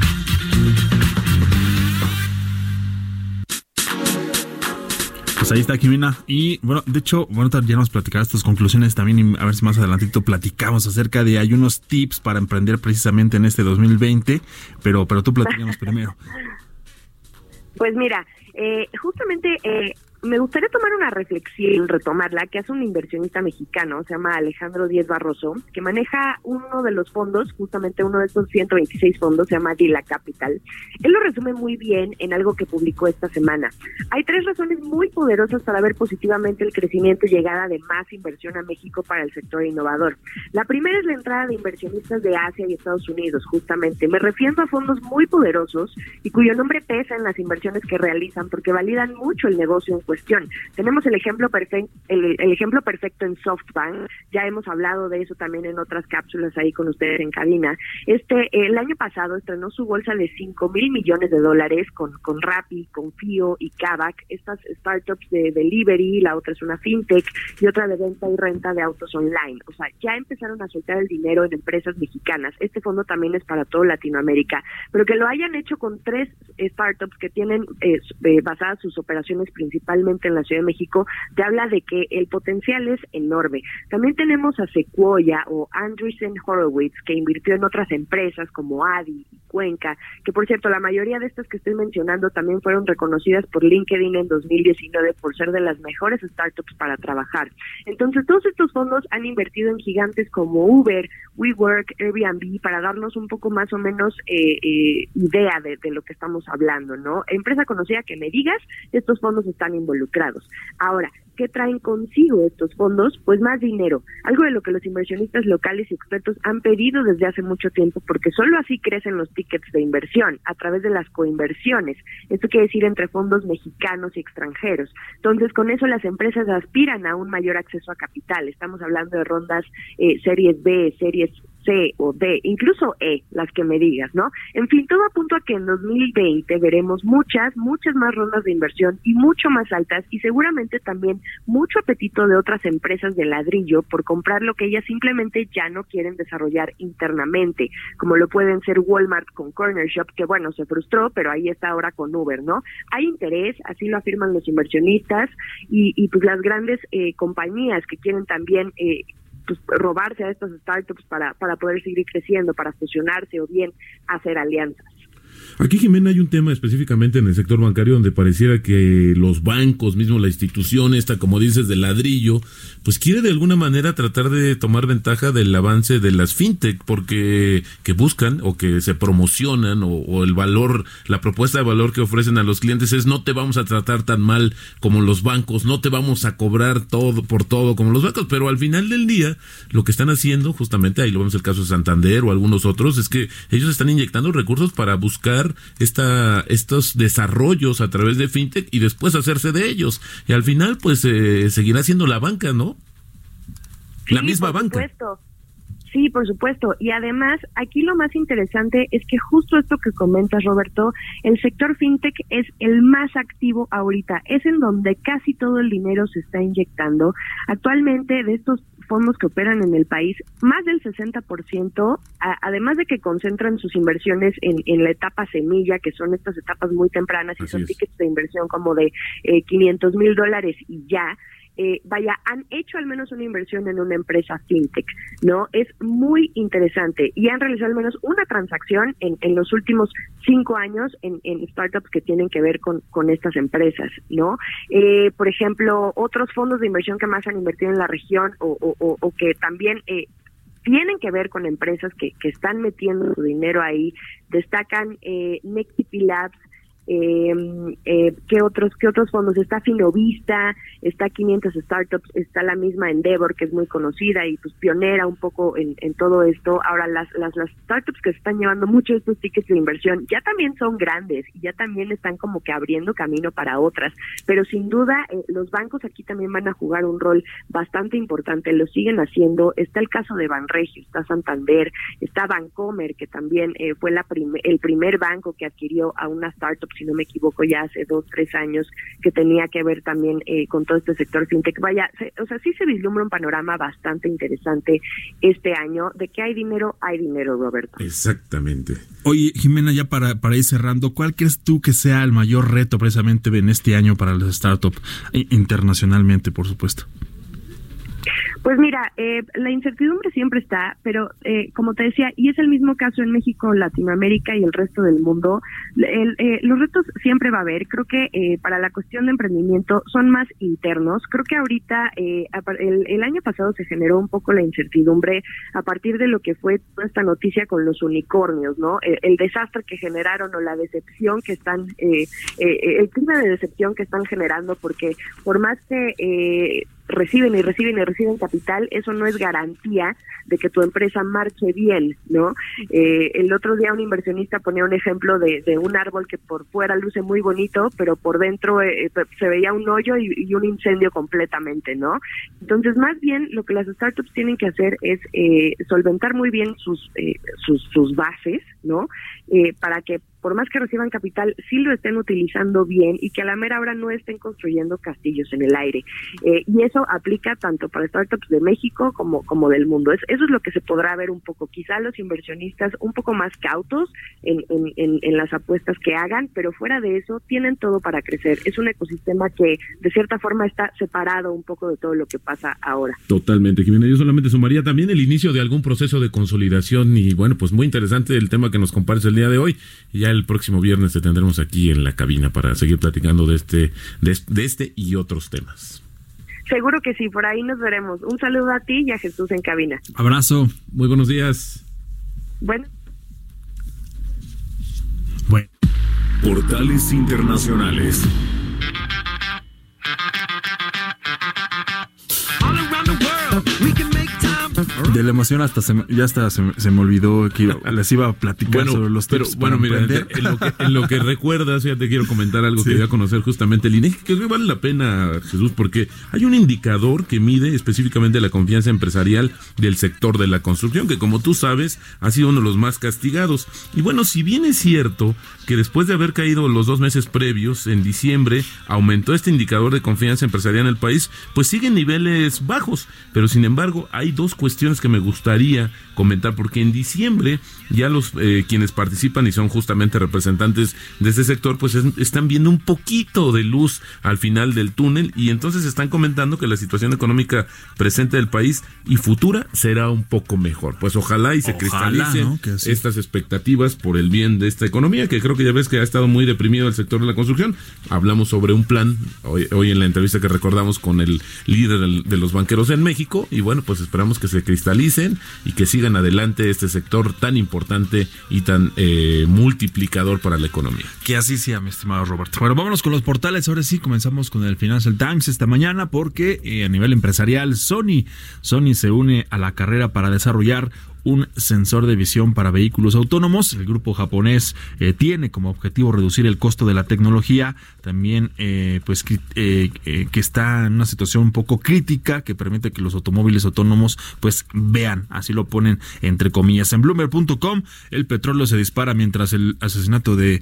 Pues ahí está Jimena. Y bueno, de hecho, bueno, ya nos platicarás tus conclusiones también y a ver si más adelantito platicamos acerca de hay unos tips para emprender precisamente en este 2020, pero pero tú platicamos primero. Pues mira, eh, justamente eh, me gustaría tomar una reflexión, retomarla, que hace un inversionista mexicano, se llama Alejandro Díez Barroso, que maneja uno de los fondos, justamente uno de estos 126 fondos, se llama Dila Capital. Él lo resume muy bien en algo que publicó esta semana. Hay tres razones muy poderosas para ver positivamente el crecimiento y llegada de más inversión a México para el sector innovador. La primera es la entrada de inversionistas de Asia y Estados Unidos, justamente. Me refiero a fondos muy poderosos y cuyo nombre pesa en las inversiones que realizan porque validan mucho el negocio en cuestión. Tenemos el ejemplo perfecto, el, ejemplo perfecto en SoftBank. Ya hemos hablado de eso también en otras cápsulas ahí con ustedes en cabina. Este el año pasado estrenó su bolsa de 5 mil millones de dólares con con Rappi, con Fio y Kavak. Estas startups de delivery, la otra es una fintech y otra de venta y renta de autos online. O sea, ya empezaron a soltar el dinero en empresas mexicanas. Este fondo también es para todo Latinoamérica, pero que lo hayan hecho con tres startups que tienen eh, eh, basadas sus operaciones en la Ciudad de México, te habla de que el potencial es enorme. También tenemos a Sequoia o Andreessen Horowitz, que invirtió en otras empresas como Adi y Cuenca, que por cierto, la mayoría de estas que estoy mencionando también fueron reconocidas por LinkedIn en 2019 por ser de las mejores startups para trabajar. Entonces, todos estos fondos han invertido en gigantes como Uber, WeWork, Airbnb, para darnos un poco más o menos eh, eh, idea de, de lo que estamos hablando, ¿no? Empresa conocida que me digas, estos fondos están involucrados. Ahora, ¿qué traen consigo estos fondos? Pues más dinero, algo de lo que los inversionistas locales y expertos han pedido desde hace mucho tiempo, porque solo así crecen los tickets de inversión, a través de las coinversiones. Esto quiere decir entre fondos mexicanos y extranjeros. Entonces, con eso las empresas aspiran a un mayor acceso a capital. Estamos hablando de rondas eh, series B, series C o D, incluso E, las que me digas, ¿no? En fin, todo apunta a que en 2020 veremos muchas, muchas más rondas de inversión y mucho más altas y seguramente también mucho apetito de otras empresas de ladrillo por comprar lo que ellas simplemente ya no quieren desarrollar internamente, como lo pueden ser Walmart con Corner Shop, que bueno, se frustró, pero ahí está ahora con Uber, ¿no? Hay interés, así lo afirman los inversionistas y, y pues las grandes eh, compañías que quieren también eh, pues, robarse a estas startups para, para poder seguir creciendo, para fusionarse o bien hacer alianzas. Aquí, Jimena, hay un tema específicamente en el sector bancario donde pareciera que los bancos, mismo la institución esta, como dices, de ladrillo, pues quiere de alguna manera tratar de tomar ventaja del avance de las fintech, porque que buscan o que se promocionan o, el valor, la propuesta de valor que ofrecen a los clientes es no te vamos a tratar tan mal como los bancos, no te vamos a cobrar todo por todo como los bancos, pero al final del día lo que están haciendo, justamente ahí lo vemos el caso de Santander o algunos otros, es que ellos están inyectando recursos para buscar esta, estos desarrollos a través de fintech y después hacerse de ellos. Y al final, pues, eh, seguirá siendo la banca, ¿no? La misma por banca. supuesto. Sí, por supuesto. Y además, aquí lo más interesante es que justo esto que comentas, Roberto, el sector fintech es el más activo ahorita. Es en donde casi todo el dinero se está inyectando. Actualmente, de estos fondos que operan en el país, más del 60%, a- además de que concentran sus inversiones en, en la etapa semilla, que son estas etapas muy tempranas y Así son es. tickets de inversión como de eh, 500 mil dólares y ya, eh, vaya, han hecho al menos una inversión en una empresa fintech, ¿no? Es muy interesante y han realizado al menos una transacción en, en los últimos cinco años en, en startups que tienen que ver con, con estas empresas, ¿no? Eh, por ejemplo, otros fondos de inversión que más han invertido en la región o, o- que también eh, tienen que ver con empresas que, que están metiendo su dinero ahí, destacan eh, Nextp Labs, eh, eh, ¿qué otros qué otros fondos está Finovista está 500 startups está la misma Endeavor que es muy conocida y pues pionera un poco en, todo esto. Ahora las, las las startups que están llevando mucho estos tickets de inversión ya también son grandes y ya también están como que abriendo camino para otras pero sin duda eh, los bancos aquí también van a jugar un rol bastante importante lo siguen haciendo. Está el caso de Banregio está Santander está Bancomer que también eh, fue la prim- el primer banco que adquirió a una startup si no me equivoco, ya hace dos, tres años, que tenía que ver también eh, con todo este sector fintech. Vaya, se- o sea, sí se vislumbra un panorama bastante interesante este año. De que hay dinero, hay dinero, Roberto. Exactamente. Oye, Jimena, ya para, para ir cerrando, ¿cuál crees tú que sea el mayor reto precisamente en este año para las startups i- internacionalmente, por supuesto? Pues mira, eh, la incertidumbre siempre está, pero eh, como te decía, y es el mismo caso en México, Latinoamérica y el resto del mundo, el- eh, los retos siempre va a haber. Creo que eh, para la cuestión de emprendimiento son más internos. Creo que ahorita, eh, el, el año pasado se generó un poco la incertidumbre a partir de lo que fue toda esta noticia con los unicornios, ¿no? El, el desastre que generaron o la decepción que están, eh, el clima de decepción que están generando, porque por más que reciben y reciben y reciben capital, eso no es garantía de que tu empresa marche bien, ¿no? Eh, el otro día un inversionista ponía un ejemplo de, de un árbol que por fuera luce muy bonito, pero por dentro eh, eh, se veía un hoyo y, un incendio completamente, ¿no? Entonces, más bien lo que las startups tienen que hacer es eh, solventar muy bien sus, eh, sus, sus bases, ¿no? Eh, para que por más que reciban capital, sí lo estén utilizando bien y que a la mera hora no estén construyendo castillos en el aire. Eh, y eso aplica tanto para startups de México como, como del mundo. Es, eso es lo que se podrá ver un poco. Quizá los inversionistas un poco más cautos en, en, en, en las apuestas que hagan, pero fuera de eso tienen todo para crecer. Es un ecosistema que de cierta forma está separado un poco de todo lo que pasa ahora. Totalmente, Jimena. Yo solamente sumaría también el inicio de algún proceso de consolidación y bueno, pues muy interesante el tema que nos compartes el día de hoy. Ya el próximo viernes te tendremos aquí en la cabina para seguir platicando de este, de, es- de este y otros temas. Seguro que sí, por ahí nos veremos. Un saludo a ti y a Jesús en cabina. Abrazo. Muy buenos días. Bueno. Bueno. Portales Internacionales. De la emoción hasta se me- ya hasta se, me- se me olvidó que iba- les iba a platicar sobre los pero tips bueno, mira, en lo, que, en lo que recuerdas, ya te quiero comentar algo Sí. que voy a conocer justamente el INEGI, que vale la pena, Jesús, porque hay un indicador que mide específicamente la confianza empresarial del sector de la construcción, que como tú sabes, ha sido uno de los más castigados. Y bueno, si bien es cierto que después de haber caído los dos meses previos, en diciembre, aumentó este indicador de confianza empresarial en el país, pues sigue en niveles bajos. Pero sin embargo, hay dos cuestiones que me gustaría comentar, porque en diciembre ya los eh, quienes participan y son justamente representantes de este sector, pues es- están viendo un poquito de luz al final del túnel y entonces están comentando que la situación económica presente del país y futura será un poco mejor. Pues ojalá y se Ojalá, estas expectativas por el bien de esta economía, que creo que ya ves que ha estado muy deprimido el sector de la construcción. Hablamos sobre un plan hoy, hoy en la entrevista que recordamos con el líder de los banqueros en México y bueno, pues esperamos que se cristalicen y que sigan adelante este sector tan importante y tan eh, multiplicador para la economía. Que así sea, mi estimado Roberto. Bueno, vámonos con los portales. Ahora sí, comenzamos con el Financial Times esta mañana porque eh, a nivel empresarial, Sony, Sony se une a la carrera para desarrollar un sensor de visión para vehículos autónomos. El grupo japonés eh, tiene como objetivo reducir el costo de la tecnología, también eh, pues eh, que está en una situación un poco crítica que permite que los automóviles autónomos pues vean, así lo ponen entre comillas. En Bloomberg.com el petróleo se dispara mientras el asesinato de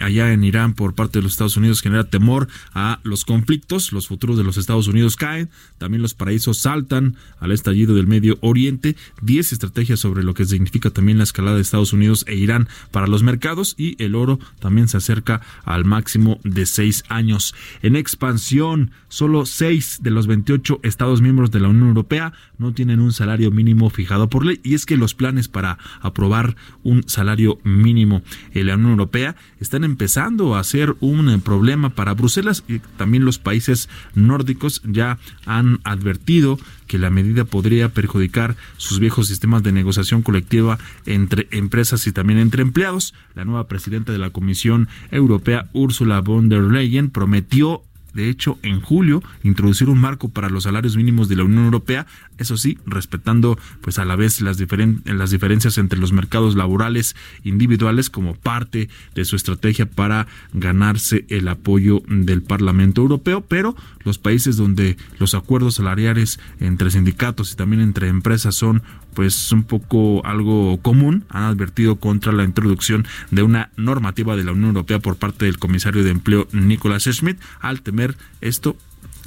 allá en Irán por parte de los Estados Unidos genera temor a los conflictos, los futuros de los Estados Unidos caen, también los paraísos saltan al estallido del Medio Oriente, 10 estrategias sobre lo que significa también la escalada de Estados Unidos e Irán para los mercados y el oro también se acerca al máximo de seis años. En expansión, solo seis de los 28 Estados miembros de la Unión Europea no tienen un salario mínimo fijado por ley y es que los planes para aprobar un salario mínimo en la Unión Europea están empezando a ser un eh, problema para Bruselas y también los países nórdicos ya han advertido que la medida podría perjudicar sus viejos sistemas de negociación colectiva entre empresas y también entre empleados. La nueva presidenta de la Comisión Europea, Ursula von der Leyen, prometió de hecho, en julio, introducir un marco para los salarios mínimos de la Unión Europea, eso sí, respetando pues a la vez las, las diferencias entre los mercados laborales individuales como parte de su estrategia para ganarse el apoyo del Parlamento Europeo, pero los países donde los acuerdos salariales entre sindicatos y también entre empresas son pues un poco algo común, han advertido contra la introducción de una normativa de la Unión Europea por parte del comisario de empleo Nicolas Schmidt al temer esto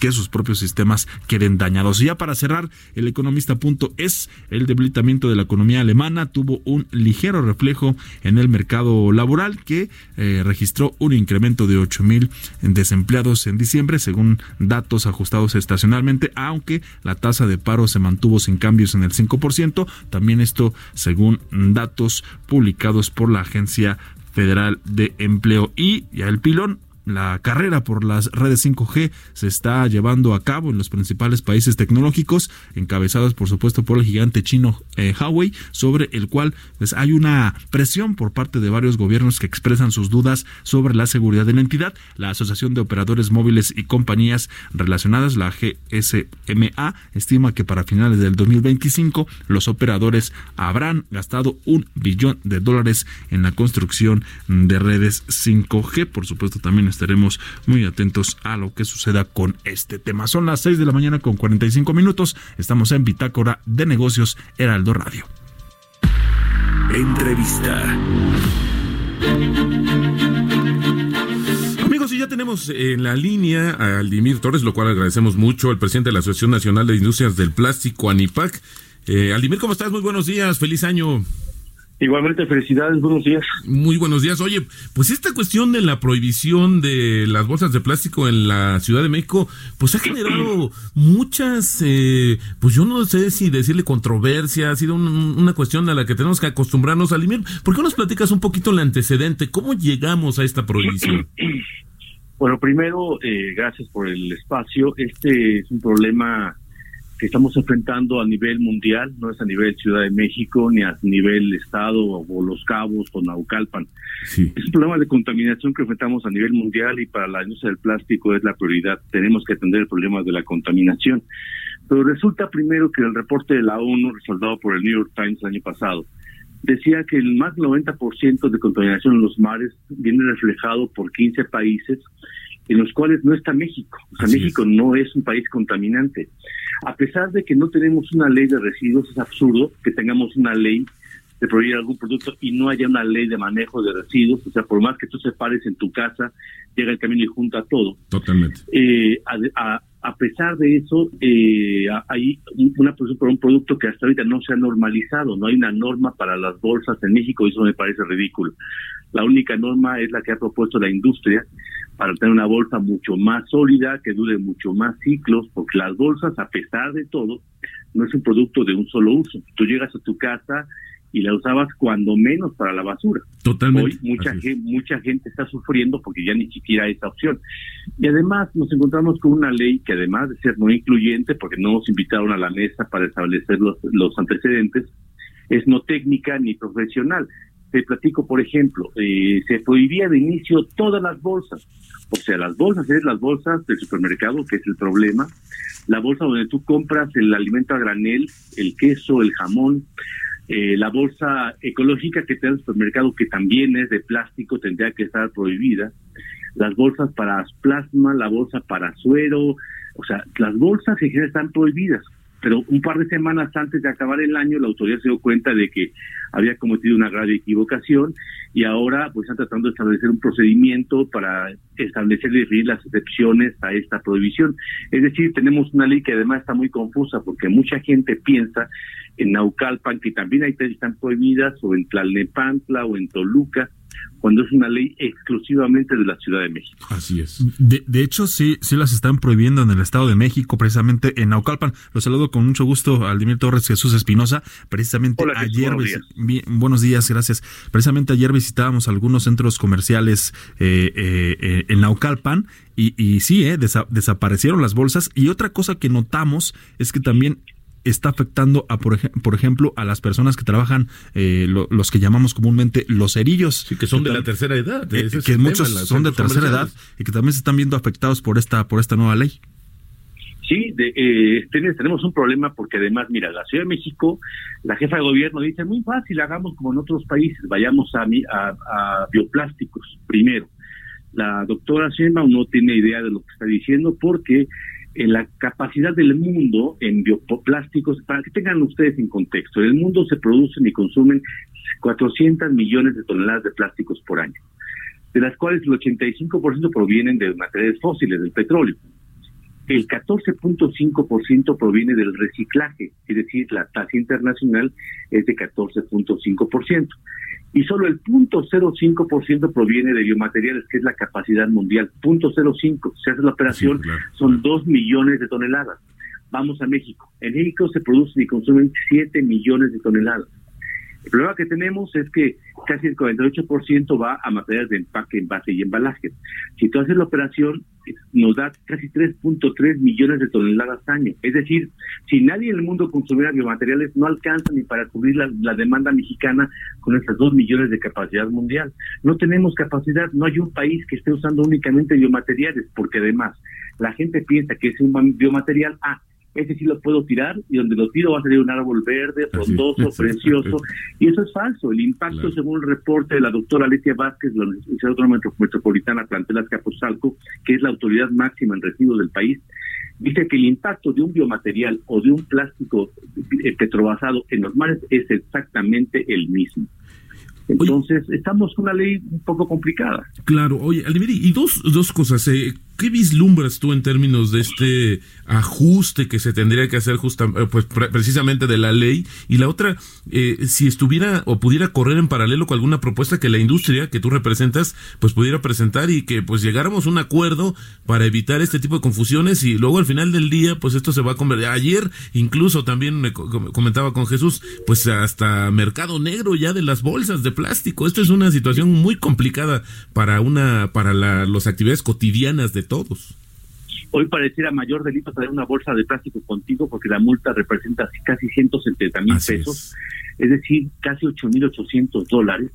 que sus propios sistemas queden dañados. Y ya para cerrar, el economista punto es el debilitamiento de la economía alemana tuvo un ligero reflejo en el mercado laboral que eh, registró un incremento de 8 mil desempleados en diciembre según datos ajustados estacionalmente, aunque la tasa de paro se mantuvo sin cambios en el 5%, también esto según datos publicados por la Agencia Federal de Empleo y ya el pilón la carrera por las redes 5G se está llevando a cabo en los principales países tecnológicos, encabezados por supuesto por el gigante chino eh, Huawei, sobre el cual pues, hay una presión por parte de varios gobiernos que expresan sus dudas sobre la seguridad de la entidad. La Asociación de Operadores Móviles y Compañías Relacionadas, la GSMA, estima que para finales del 2025 los operadores habrán gastado un billón de dólares en la construcción de redes 5G. Por supuesto también estaremos muy atentos a lo que suceda con este tema. Son las 6 de la mañana con 45 minutos. Estamos en Bitácora de Negocios Heraldo Radio. Entrevista. Amigos, y ya tenemos en la línea a Aldimir Torres, lo cual agradecemos mucho, el presidente de la Asociación Nacional de Industrias del Plástico, ANIPAC. Eh, Aldimir, ¿cómo estás? Muy buenos días, feliz año. Igualmente, felicidades, buenos días. Muy buenos días. Oye, pues esta cuestión de la prohibición de las bolsas de plástico en la Ciudad de México, pues ha generado muchas, eh, pues yo no sé si decirle controversia, ha sido un- una cuestión a la que tenemos que acostumbrarnos a Aldimir. ¿Por qué nos platicas un poquito el antecedente? ¿Cómo llegamos a esta prohibición? Bueno, primero, eh, gracias por el espacio. Este es un problema que estamos enfrentando a nivel mundial, no es a nivel Ciudad de México, ni a nivel Estado o Los Cabos o Naucalpan. Sí. Es un problema de contaminación que enfrentamos a nivel mundial y para la industria del plástico es la prioridad. Tenemos que atender el problema de la contaminación. Pero resulta primero que el reporte de la ONU, respaldado por el New York Times el año pasado, decía que el más del 90% de contaminación en los mares viene reflejado por 15 países en los cuales no está México. O sea, Así México no es un país contaminante. A pesar de que no tenemos una ley de residuos, es absurdo que tengamos una ley de prohibir algún producto y no haya una ley de manejo de residuos. O sea, por más que tú separes en tu casa, llega el camión y junta todo. Totalmente. Eh, a, a- a pesar de eso, eh, hay un- una producción por un producto que hasta ahorita no se ha normalizado. No hay una norma para las bolsas en México y eso me parece ridículo. La única norma es la que ha propuesto la industria para tener una bolsa mucho más sólida, que dure mucho más ciclos, porque las bolsas, a pesar de todo, no es un producto de un solo uso. Tú llegas a tu casa y la usabas cuando menos para la basura. Totalmente. Hoy mucha gente, mucha gente está sufriendo porque ya ni siquiera hay esa opción. Y además nos encontramos con una ley que además de ser no incluyente, porque no nos invitaron a la mesa para establecer los, los antecedentes, es no técnica ni profesional. Te platico, por ejemplo, eh, se prohibía de inicio todas las bolsas. O sea, las bolsas es las bolsas del supermercado, que es el problema. La bolsa donde tú compras el alimento a granel, el queso, el jamón, eh, la bolsa ecológica que te da el supermercado, que también es de plástico, tendría que estar prohibida. Las bolsas para plasma, la bolsa para suero, o sea, las bolsas en general están prohibidas. Pero un par de semanas antes de acabar el año, la autoridad se dio cuenta de que había cometido una grave equivocación y ahora pues están tratando de establecer un procedimiento para establecer y definir las excepciones a esta prohibición. Es decir, tenemos una ley que además está muy confusa porque mucha gente piensa en Naucalpan, que también ahí están prohibidas, o en Tlalnepantla o en Toluca, cuando es una ley exclusivamente de la Ciudad de México. Así es. De, de hecho, sí, sí las están prohibiendo en el Estado de México, precisamente en Naucalpan. Los saludo con mucho gusto al Dimir Torres Jesús Espinosa. Precisamente Hola, ayer, buenos días. bien- buenos días, gracias. Precisamente ayer visitábamos algunos centros comerciales eh, eh, eh, en Naucalpan y, y sí, eh, desa- desaparecieron las bolsas. Y otra cosa que notamos es que también está afectando a por, ej- por ejemplo a las personas que trabajan eh, lo- los que llamamos comúnmente los cerillos Sí, que son de la tercera edad. eh, que tema, muchos son de tercera edad y que también se están viendo afectados por esta por esta nueva ley. Sí, de, eh, ten- tenemos un problema porque además, mira, la Ciudad de México, la jefa de gobierno dice, muy fácil, hagamos como en otros países, vayamos a, mi- a, a bioplásticos primero. La doctora Sheinbaum no tiene idea de lo que está diciendo porque en la capacidad del mundo en bioplásticos, para que tengan ustedes en contexto, en el mundo se producen y consumen 400 millones de toneladas de plásticos por año, de las cuales el 85% provienen de materiales fósiles, del petróleo el 14.5% proviene del reciclaje, es decir, la tasa internacional es de 14.5%. Y solo el 0.05% proviene de biomateriales, que es la capacidad mundial. 0.05. Se hace la operación, Sí, claro. son 2 millones de toneladas. Vamos a México. En México se producen y consumen 7 millones de toneladas. El problema que tenemos es que casi el 48% va a materiales de empaque, envase y embalaje. Si tú haces la operación, nos da casi 3.3 millones de toneladas año. Es decir, si nadie en el mundo consumiera biomateriales, no alcanza ni para cubrir la, demanda mexicana con esas 2 millones de capacidad mundial. No tenemos capacidad, no hay un país que esté usando únicamente biomateriales, porque además la gente piensa que es un biomaterial, ah, ese sí lo puedo tirar y donde lo tiro va a salir un árbol verde, frondoso, precioso. Y eso es falso. El impacto, Claro. según el reporte de la doctora Alicia Vázquez, de la Universidad Autónoma Metro- Metropolitana Plantel Azcapotzalco, que es la autoridad máxima en residuos del país, dice que el impacto de un biomaterial o de un plástico eh, petrobasado en los mares es exactamente el mismo. Entonces, estamos con una ley un poco complicada. Claro, oye, Aldemiri, y dos, dos cosas. eh, ¿Qué vislumbras tú en términos de este ajuste que se tendría que hacer justa, eh, pues, pre- precisamente de la ley? Y la otra, eh, si estuviera o pudiera correr en paralelo con alguna propuesta que la industria que tú representas, pues pudiera presentar y que pues llegáramos a un acuerdo para evitar este tipo de confusiones y luego al final del día, pues esto se va a convertir. Ayer incluso también me co- com- comentaba con Jesús, pues hasta mercado negro ya de las bolsas de plástico. Esto es una situación muy complicada para una, para la, las actividades cotidianas de todos. Hoy pareciera mayor delito traer una bolsa de plástico contigo porque la multa representa casi 170 mil pesos, es. decir, casi 8.800 dólares.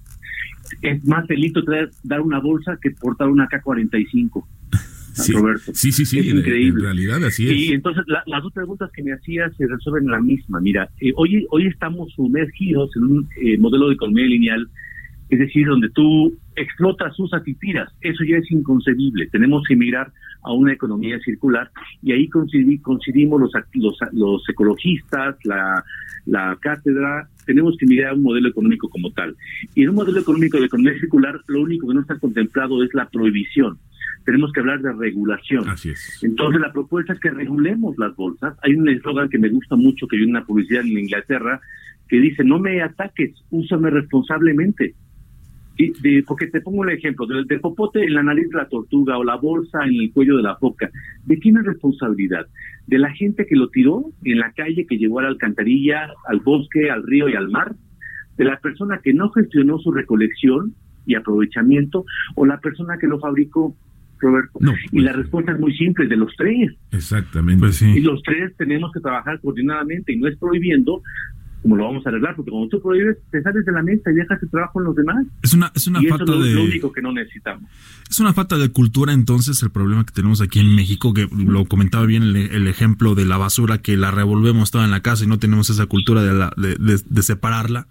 Es más delito traer, dar una bolsa que portar una K-45. Sí, Roberto. sí, sí, sí, Es en- increíble. en realidad así es. Y entonces la- las dos preguntas que me hacías se resuelven en la misma. Mira, eh, hoy, hoy estamos sumergidos en un eh, modelo de economía lineal, es decir, donde tú explotas, usas y tiras. Eso ya es inconcebible. Tenemos que migrar a una economía circular y ahí coincidimos los, los, los ecologistas, la, la cátedra, tenemos que migrar a un modelo económico como tal. Y en un modelo económico de economía circular, lo único que no está contemplado es la prohibición. Tenemos que hablar de regulación. Así es. Entonces la propuesta es que regulemos las bolsas. Hay un eslogan que me gusta mucho, que hay una publicidad en Inglaterra, que dice, no me ataques, úsame responsablemente. Y de- porque te pongo un ejemplo, del, del popote en la nariz de la tortuga o la bolsa en el cuello de la foca. ¿De quién es responsabilidad? ¿De la gente que lo tiró en la calle, que llevó a la alcantarilla, al bosque, al río y al mar? ¿De la persona que no gestionó su recolección y aprovechamiento? ¿O la persona que lo fabricó, Roberto? No, y pues, la respuesta es muy simple, de los tres. Exactamente. Pues Y los tres tenemos que trabajar coordinadamente y no es prohibiendo como lo vamos a arreglar, porque cuando tú prohíbes, te sales de la mesa y dejas el trabajo en los demás. Es una es una y eso falta es lo, de lo único que no necesitamos. Es una falta de cultura entonces el problema que tenemos aquí en México, que lo comentaba bien el, el ejemplo de la basura, que la revolvemos toda en la casa y no tenemos esa cultura de, la, de, de- de separarla.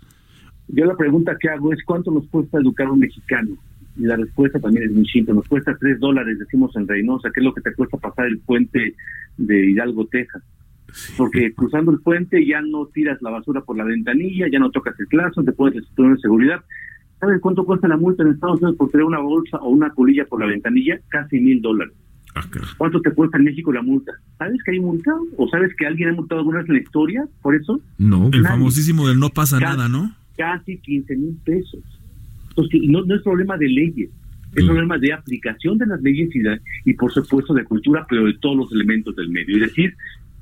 Yo la pregunta que hago es cuánto nos cuesta educar a un mexicano. Y la respuesta también es muy simple. Nos cuesta tres dólares, decimos en Reynosa, que es lo que te cuesta pasar el puente de Hidalgo, Texas. Porque cruzando el puente ya no tiras la basura por la ventanilla, ya no tocas el clazo, te pones el cinturón de seguridad. ¿Sabes cuánto cuesta la multa en Estados Unidos por tener una bolsa o una colilla por la ventanilla? Casi mil dólares. Ah. ¿Cuánto te cuesta en México la multa? ¿Sabes que hay multa? ¿O sabes que alguien ha multado alguna vez en la historia por eso? No. El Nadie. famosísimo del no pasa nada, ¿no? Casi 15 mil pesos. Entonces, no, no es problema de leyes, es Mm. problema de aplicación de las leyes y, de- y, por supuesto, de cultura, pero de todos los elementos del medio. Es decir,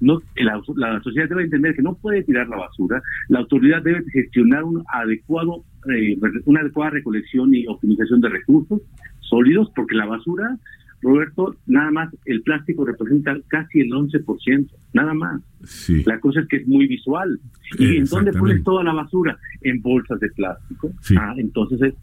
no, la, la sociedad debe entender que no puede tirar la basura, la autoridad debe gestionar un adecuado, eh, una adecuada recolección y optimización de recursos sólidos, porque la basura, Roberto, nada más el plástico representa casi el 11%, nada más. Sí. La cosa es que es muy visual. ¿Y en dónde pones toda la basura? En bolsas de plástico. Sí. Ah, entonces, es-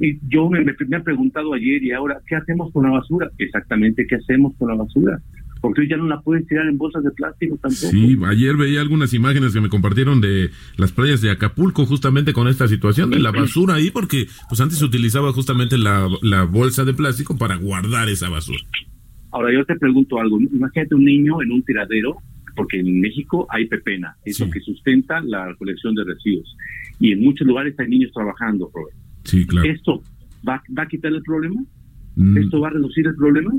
y yo me, me he preguntado ayer y ahora, ¿qué hacemos con la basura? Exactamente, ¿qué hacemos con la basura? Porque hoy ya no la puedes tirar en bolsas de plástico tampoco. Sí, ayer veía algunas imágenes que me compartieron de las playas de Acapulco justamente con esta situación de la basura ahí porque pues antes se utilizaba justamente la, la bolsa de plástico para guardar esa basura. Ahora yo te pregunto algo, imagínate un niño en un tiradero, porque en México hay pepena, es Sí. lo que sustenta la recolección de residuos. Y en muchos lugares hay niños trabajando, Robert. Sí, claro. ¿Esto va, va a quitar el problema? Mm, ¿Esto va a reducir el problema?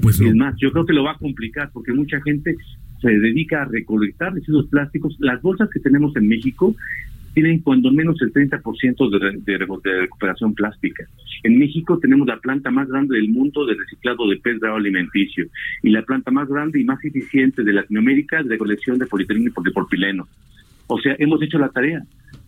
Pues Es más, yo creo que lo va a complicar porque mucha gente se dedica a recolectar residuos plásticos. Las bolsas que tenemos en México tienen cuando menos el 30% de, de, re- de recuperación plástica. En México tenemos la planta más grande del mundo de reciclado de pez alimenticio y la planta más grande y más eficiente de Latinoamérica de recolección de polietileno y polipropileno. O sea, hemos hecho la tarea.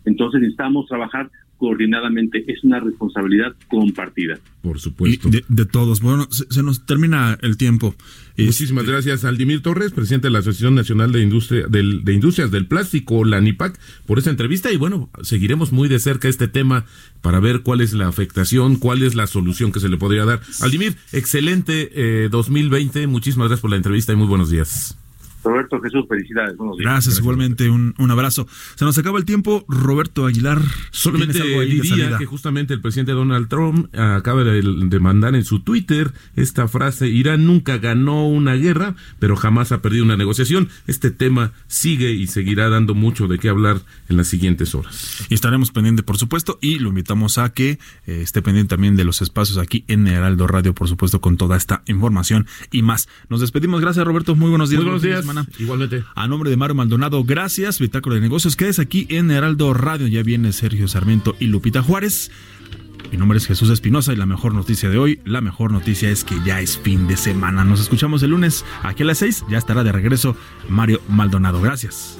Entonces necesitamos trabajar coordinadamente. Es una responsabilidad compartida. Por supuesto. de, de todos. Bueno, se, se nos termina el tiempo. Muchísimas gracias, Aldimir Torres, presidente de la Asociación Nacional de, Industria, del- de Industrias del Plástico, la ANIPAC, por esta entrevista. Y bueno, seguiremos muy de cerca este tema para ver cuál es la afectación, cuál es la solución que se le podría dar. Aldimir, excelente eh, 2020. Muchísimas gracias por la entrevista y muy buenos días. Roberto Jesús, felicidades. Buenos días. Gracias, igualmente. Un, un abrazo. Se nos acaba el tiempo. Roberto Aguilar. Solamente ¿tienes algo ahí de diría que justamente el presidente Donald Trump acaba de, de mandar en su Twitter esta frase, Irán nunca ganó una guerra, pero jamás ha perdido una negociación. Este tema sigue y seguirá dando mucho de qué hablar en las siguientes horas. Y estaremos pendientes, por supuesto, y lo invitamos a que eh, esté pendiente también de los espacios aquí en Heraldo Radio, por supuesto, con toda esta información y más. Nos despedimos. Gracias, Roberto. Muy buenos días. Muy buenos días. Semana. Igualmente. A nombre de Mario Maldonado, gracias. Bitácora de Negocios, quedes aquí en Heraldo Radio. Ya viene Sergio Sarmiento y Lupita Juárez. Mi nombre es Jesús Espinosa y la mejor noticia de hoy, la mejor noticia es que ya es fin de semana. Nos escuchamos el lunes aquí a las 6. Ya estará de regreso Mario Maldonado. Gracias.